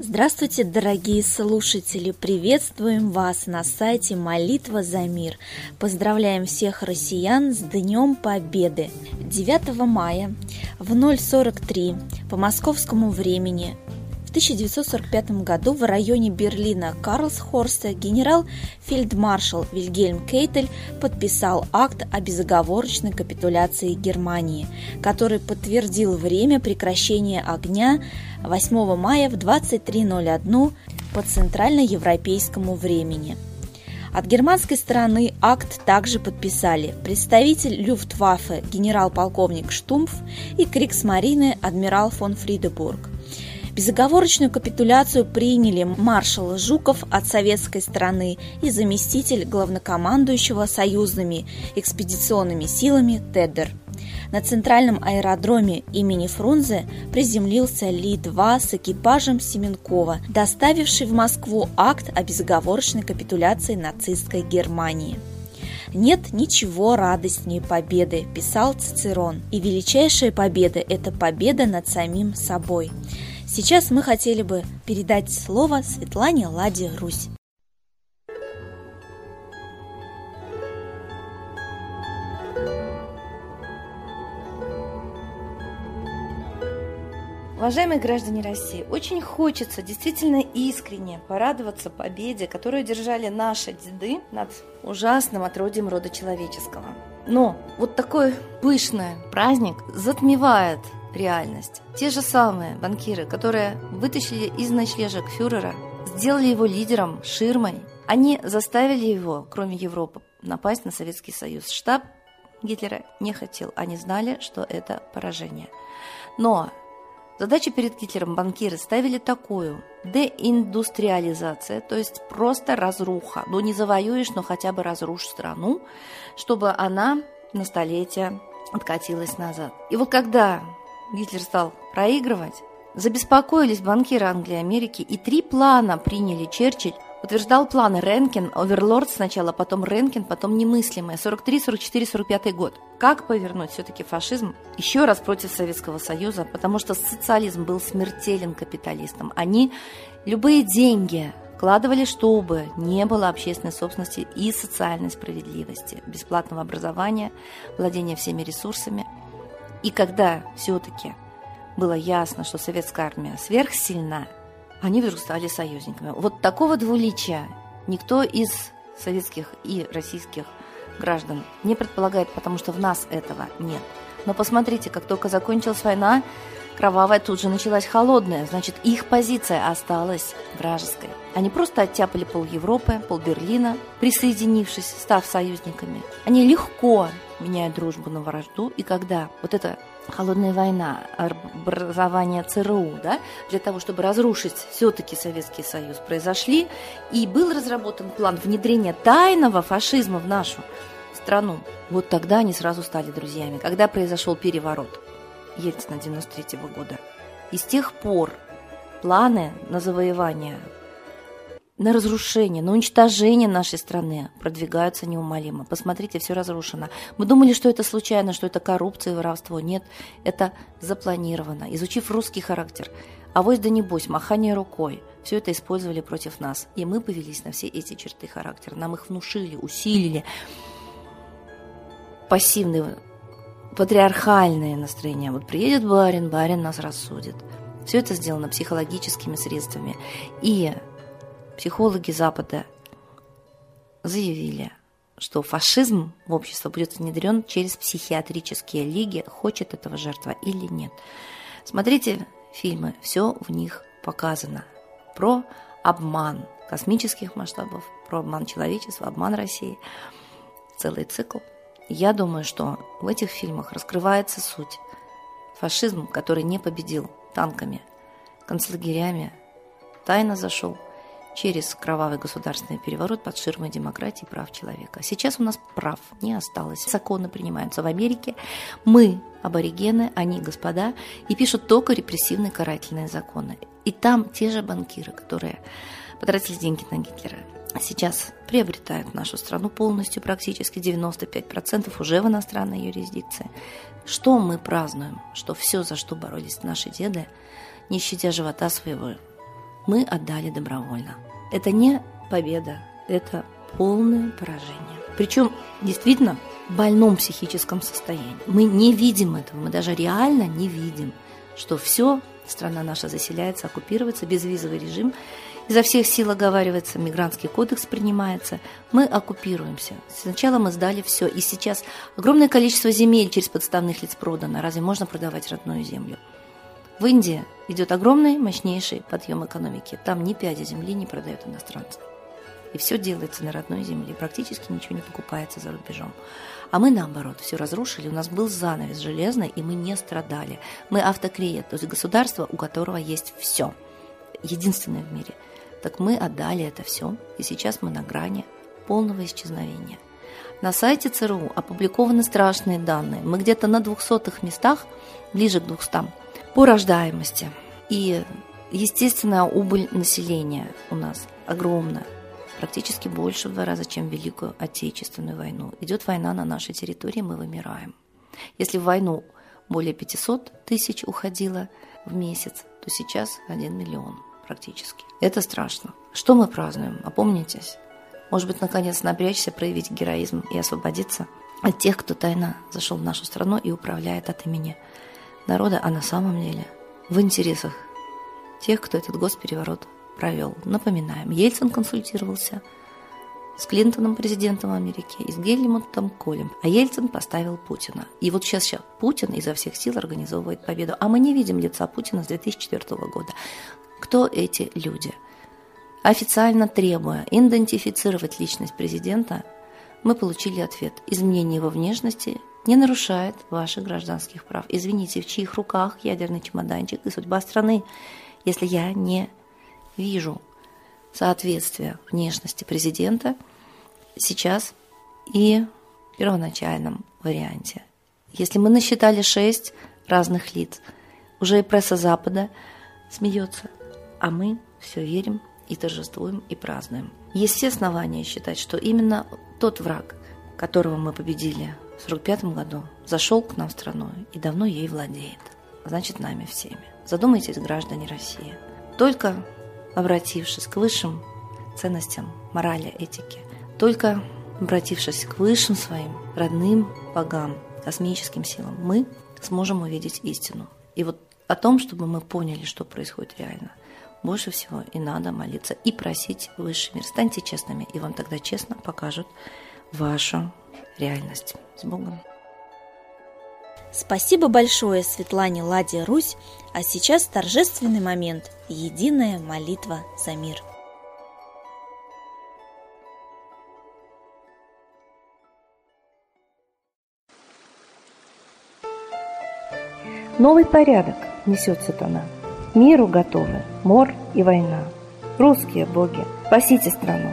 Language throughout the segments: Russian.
Здравствуйте, дорогие слушатели! Приветствуем вас на сайте «Молитва за мир». Поздравляем всех россиян с Днем Победы! 9 мая в 0.43 по московскому времени в 1945 году в районе Берлина Карлсхорста генерал-фельдмаршал Вильгельм Кейтель подписал акт о безоговорочной капитуляции Германии, который подтвердил время прекращения огня 8 мая в 23.01 по центральноевропейскому времени. От германской стороны акт также подписали представитель Люфтваффе генерал-полковник Штумф и Криксмарины адмирал фон Фридебург – Безоговорочную капитуляцию приняли маршал Жуков от советской стороны и заместитель главнокомандующего союзными экспедиционными силами Теддер. На центральном аэродроме имени Фрунзе приземлился Ли-2 с экипажем Семенкова, доставивший в Москву акт о безоговорочной капитуляции нацистской Германии. «Нет ничего радостнее победы», – писал Цицерон. «И величайшая победа – это победа над самим собой». Сейчас мы хотели бы передать слово Светлане Ладе Русь. Уважаемые граждане России, очень хочется действительно искренне порадоваться победе, которую держали наши деды над ужасным отродьем рода человеческого. Но вот такой пышный праздник затмевает реальность. Те же самые банкиры, которые вытащили из ночлежек фюрера, сделали его лидером, ширмой, они заставили его, кроме Европы, напасть на Советский Союз. Штаб Гитлера не хотел, они знали, что это поражение. Но задачу перед Гитлером банкиры ставили такую – деиндустриализация, то есть просто разруха. Ну, не завоюешь, но хотя бы разрушь страну, чтобы она на столетие откатилась назад. И вот когда Гитлер стал проигрывать, забеспокоились банкиры Англии и Америки, и три плана приняли. Черчилль, утверждал планы. Ренкин, Оверлорд сначала, потом Ренкин, потом немыслимое, 43, 44, 45 год. Как повернуть все-таки фашизм еще раз против Советского Союза, потому что социализм был смертелен капиталистам. Они любые деньги вкладывали, чтобы не было общественной собственности и социальной справедливости, бесплатного образования, владения всеми ресурсами – и когда все-таки было ясно, что советская армия сверхсильна, они вдруг стали союзниками. Вот такого двуличия никто из советских и российских граждан не предполагает, потому что в нас этого нет. Но посмотрите, как только закончилась война, кровавая тут же началась холодная, значит, их позиция осталась вражеской. Они просто оттяпали пол Европы, пол Берлина, присоединившись, став союзниками. Они легко меняют дружбу на вражду, и когда вот эта холодная война, образование ЦРУ, да, для того, чтобы разрушить все-таки Советский Союз, произошли, и был разработан план внедрения тайного фашизма в нашу страну. Вот тогда они сразу стали друзьями, когда произошел переворот Ельцина 93 -го года. И с тех пор планы на завоевание на разрушение, на уничтожение нашей страны продвигаются неумолимо. Посмотрите, все разрушено. Мы думали, что это случайно, что это коррупция и воровство. Нет, это запланировано. Изучив русский характер, авось да небось, махание рукой, все это использовали против нас. И мы повелись на все эти черты характера. Нам их внушили, усилили. Пассивные, патриархальные настроения. Вот приедет барин, барин нас рассудит. Все это сделано психологическими средствами. И Психологи Запада заявили, что фашизм в общество будет внедрен через психиатрические лиги, хочет этого жертва или нет. Смотрите фильмы, все в них показано. Про обман космических масштабов, про обман человечества, обман России. Целый цикл. Я думаю, что в этих фильмах раскрывается суть. Фашизм, который не победил танками, концлагерями, тайно зашел через кровавый государственный переворот под ширмой демократии и прав человека. Сейчас у нас прав не осталось. Законы принимаются в Америке. Мы аборигены, они господа, и пишут только репрессивные карательные законы. И там те же банкиры, которые потратили деньги на Гитлера. Сейчас приобретают нашу страну полностью, практически 95% уже в иностранной юрисдикции. Что мы празднуем? Что все, за что боролись наши деды, не щадя живота своего, мы отдали добровольно. Это не победа, это полное поражение. Причем действительно в больном психическом состоянии. Мы не видим этого, мы даже реально не видим, что все, страна наша заселяется, оккупируется, безвизовый режим, изо всех сил оговаривается, мигрантский кодекс принимается, мы оккупируемся. Сначала мы сдали все, и сейчас огромное количество земель через подставных лиц продано. Разве можно продавать родную землю? В Индии идет огромный, мощнейший подъем экономики. Там ни пяди земли не продают иностранцам. И все делается на родной земле. Практически ничего не покупается за рубежом. А мы, наоборот, все разрушили. У нас был занавес железный, и мы не страдали. Мы автокрия, то есть государство, у которого есть все. Единственное в мире. Так мы отдали это все, и сейчас мы на грани полного исчезновения. На сайте ЦРУ опубликованы страшные данные. Мы где-то на двухсотых местах, ближе к 200, по рождаемости. И, естественно, убыль населения у нас огромная практически больше в два раза, чем в Великую Отечественную войну. Идет война на нашей территории, мы вымираем. Если в войну более 500 тысяч уходило в месяц, то сейчас 1 миллион практически. Это страшно. Что мы празднуем? Опомнитесь. Может быть, наконец напрячься, проявить героизм и освободиться от тех, кто тайно зашел в нашу страну и управляет от имени народа, а на самом деле в интересах тех, кто этот госпереворот провел. Напоминаем, Ельцин консультировался с Клинтоном, президентом Америки, и с Гельмутом Колем. А Ельцин поставил Путина. И вот сейчас, сейчас Путин изо всех сил организовывает победу. А мы не видим лица Путина с 2004 года. Кто эти люди? Официально требуя идентифицировать личность президента, мы получили ответ. Изменение его внешности не нарушает ваших гражданских прав. Извините, в чьих руках ядерный чемоданчик и судьба страны, если я не вижу соответствие внешности президента сейчас и в первоначальном варианте. Если мы насчитали шесть разных лиц, уже и пресса Запада смеется, а мы все верим и торжествуем и празднуем. Есть все основания считать, что именно тот враг, которого мы победили в 1945 году, зашел к нам в страну и давно ей владеет. Значит, нами всеми. Задумайтесь, граждане России. Только обратившись к высшим ценностям морали, этики, только обратившись к высшим своим родным богам, космическим силам, мы сможем увидеть истину. И вот о том, чтобы мы поняли, что происходит реально, больше всего и надо молиться и просить высший мир. Станьте честными, и вам тогда честно покажут вашу реальность. С Богом! Спасибо большое Светлане Ладе Русь, а сейчас торжественный момент – единая молитва за мир. Новый порядок несет сатана. Миру готовы мор и война. Русские боги, спасите страну.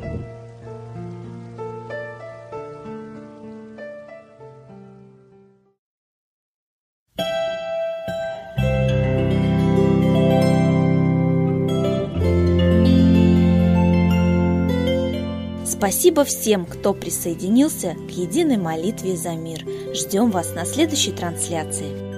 Спасибо всем, кто присоединился к единой молитве за мир. Ждем вас на следующей трансляции.